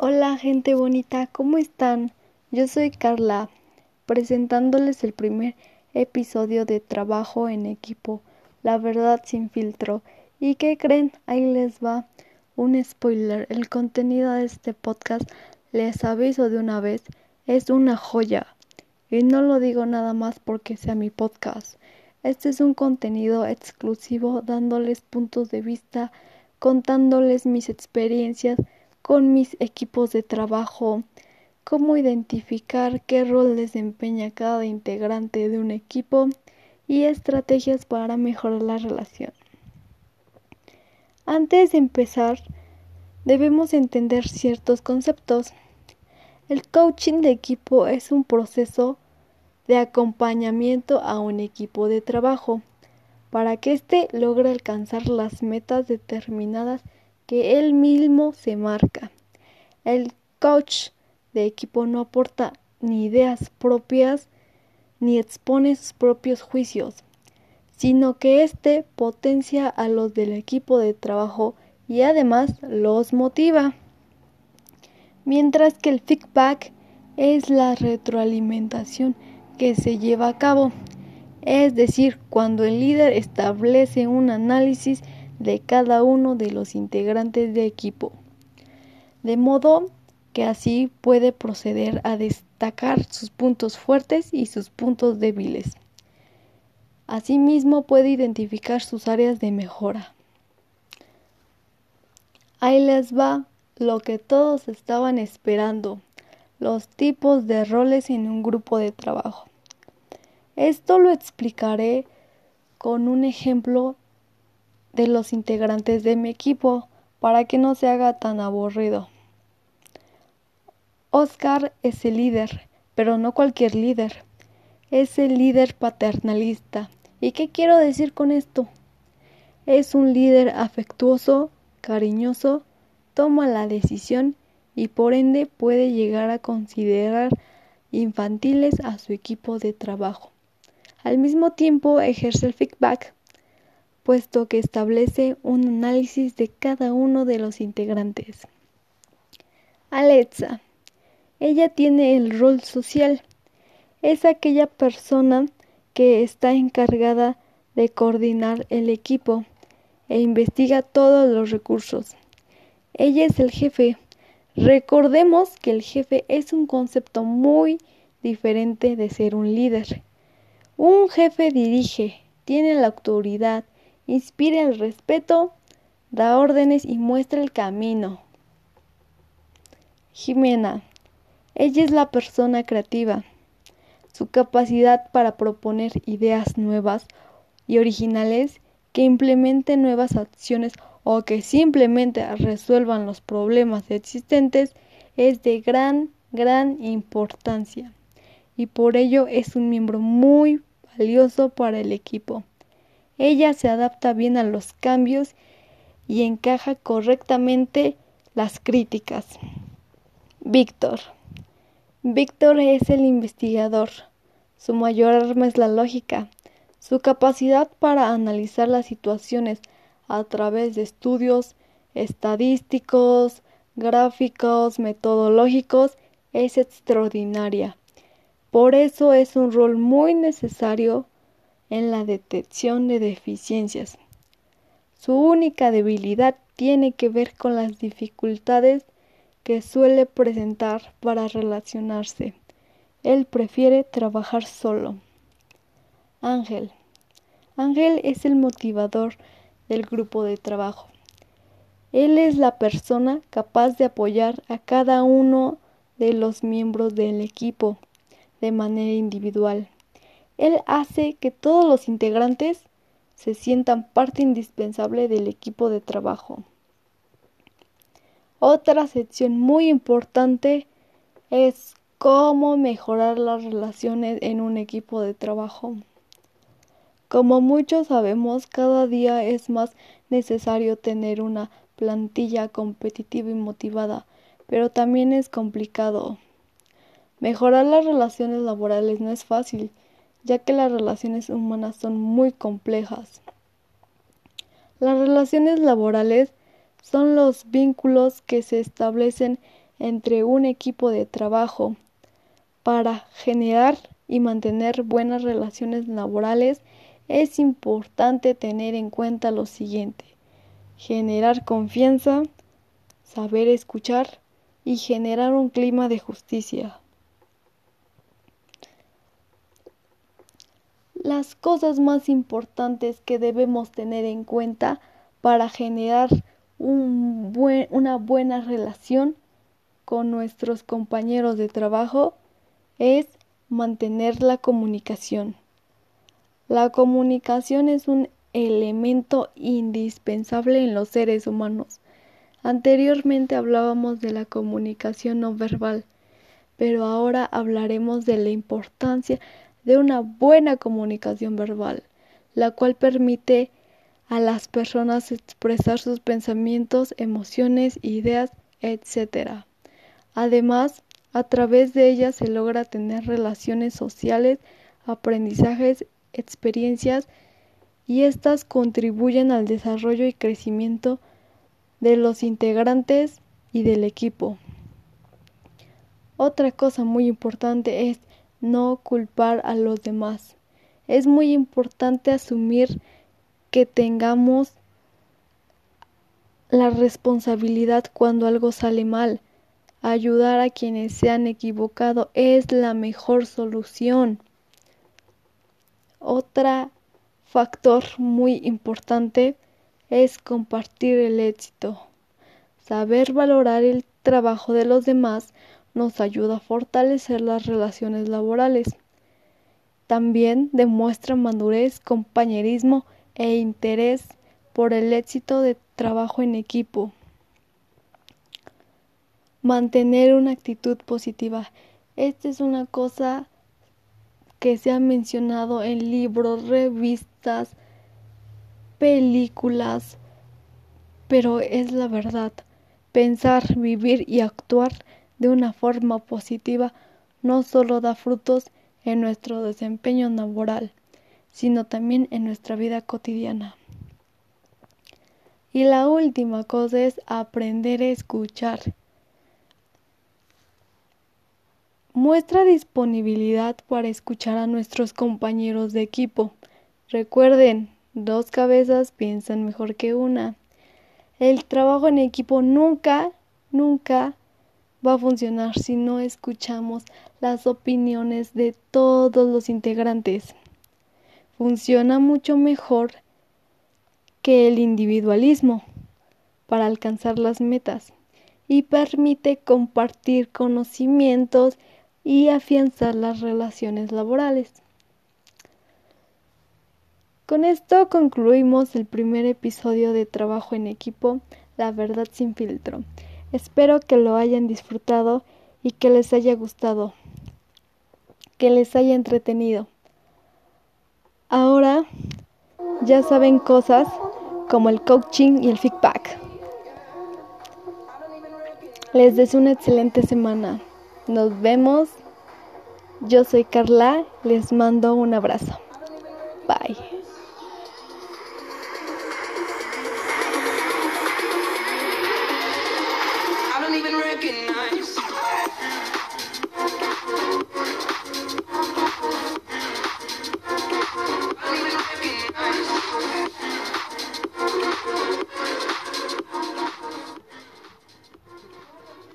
Hola gente bonita, ¿cómo están? Yo soy Carla, presentándoles el primer episodio de Trabajo en equipo, la verdad sin filtro. ¿Y qué creen? Ahí les va un spoiler. El contenido de este podcast, les aviso de una vez, es una joya. Y no lo digo nada más porque sea mi podcast. Este es un contenido exclusivo dándoles puntos de vista, contándoles mis experiencias con mis equipos de trabajo, cómo identificar qué rol desempeña cada integrante de un equipo y estrategias para mejorar la relación. Antes de empezar, debemos entender ciertos conceptos. El coaching de equipo es un proceso de acompañamiento a un equipo de trabajo para que éste logre alcanzar las metas determinadas que él mismo se marca. El coach de equipo no aporta ni ideas propias ni expone sus propios juicios, sino que éste potencia a los del equipo de trabajo y además los motiva. Mientras que el feedback es la retroalimentación que se lleva a cabo, es decir, cuando el líder establece un análisis de cada uno de los integrantes de equipo, de modo que así puede proceder a destacar sus puntos fuertes y sus puntos débiles. Asimismo puede identificar sus áreas de mejora. Ahí les va lo que todos estaban esperando, los tipos de roles en un grupo de trabajo. Esto lo explicaré con un ejemplo de los integrantes de mi equipo para que no se haga tan aburrido. Oscar es el líder, pero no cualquier líder. Es el líder paternalista. ¿Y qué quiero decir con esto? Es un líder afectuoso, cariñoso, toma la decisión y por ende puede llegar a considerar infantiles a su equipo de trabajo. Al mismo tiempo ejerce el feedback puesto que establece un análisis de cada uno de los integrantes. Alexa. Ella tiene el rol social. Es aquella persona que está encargada de coordinar el equipo e investiga todos los recursos. Ella es el jefe. Recordemos que el jefe es un concepto muy diferente de ser un líder. Un jefe dirige, tiene la autoridad, inspira el respeto, da órdenes y muestra el camino. Jimena. Ella es la persona creativa. Su capacidad para proponer ideas nuevas y originales que implementen nuevas acciones o que simplemente resuelvan los problemas existentes es de gran, gran importancia y por ello es un miembro muy valioso para el equipo. Ella se adapta bien a los cambios y encaja correctamente las críticas. Víctor. Víctor es el investigador. Su mayor arma es la lógica. Su capacidad para analizar las situaciones a través de estudios estadísticos, gráficos, metodológicos es extraordinaria. Por eso es un rol muy necesario en la detección de deficiencias. Su única debilidad tiene que ver con las dificultades que suele presentar para relacionarse. Él prefiere trabajar solo. Ángel. Ángel es el motivador del grupo de trabajo. Él es la persona capaz de apoyar a cada uno de los miembros del equipo de manera individual. Él hace que todos los integrantes se sientan parte indispensable del equipo de trabajo. Otra sección muy importante es cómo mejorar las relaciones en un equipo de trabajo. Como muchos sabemos, cada día es más necesario tener una plantilla competitiva y motivada, pero también es complicado. Mejorar las relaciones laborales no es fácil, ya que las relaciones humanas son muy complejas. Las relaciones laborales son los vínculos que se establecen entre un equipo de trabajo para generar y mantener buenas relaciones laborales es importante tener en cuenta lo siguiente. Generar confianza, saber escuchar y generar un clima de justicia. Las cosas más importantes que debemos tener en cuenta para generar una buena relación con nuestros compañeros de trabajo es mantener la comunicación. La comunicación es un elemento indispensable en los seres humanos. Anteriormente hablábamos de la comunicación no verbal, pero ahora hablaremos de la importancia de una buena comunicación verbal, la cual permite a las personas expresar sus pensamientos, emociones, ideas, etc. Además, a través de ella se logra tener relaciones sociales, aprendizajes, experiencias y éstas contribuyen al desarrollo y crecimiento de los integrantes y del equipo. Otra cosa muy importante es no culpar a los demás. Es muy importante asumir que tengamos la responsabilidad cuando algo sale mal. Ayudar a quienes se han equivocado es la mejor solución. Otro factor muy importante es compartir el éxito. Saber valorar el trabajo de los demás nos ayuda a fortalecer las relaciones laborales. También demuestra madurez, compañerismo e interés por el éxito de trabajo en equipo. Mantener una actitud positiva. Esta es una cosa que se ha mencionado en libros, revistas, películas, pero es la verdad. Pensar, vivir y actuar de una forma positiva no solo da frutos en nuestro desempeño laboral, sino también en nuestra vida cotidiana. Y la última cosa es aprender a escuchar. Muestra disponibilidad para escuchar a nuestros compañeros de equipo. Recuerden, dos cabezas piensan mejor que una. El trabajo en equipo nunca, nunca va a funcionar si no escuchamos las opiniones de todos los integrantes. Funciona mucho mejor que el individualismo para alcanzar las metas y permite compartir conocimientos y afianzar las relaciones laborales. Con esto concluimos el primer episodio de Trabajo en equipo, La verdad sin filtro. Espero que lo hayan disfrutado y que les haya gustado, que les haya entretenido. Ahora ya saben cosas como el coaching y el feedback. Les deseo una excelente semana. Nos vemos. Yo soy Carla. Les mando un abrazo. don't even recognize.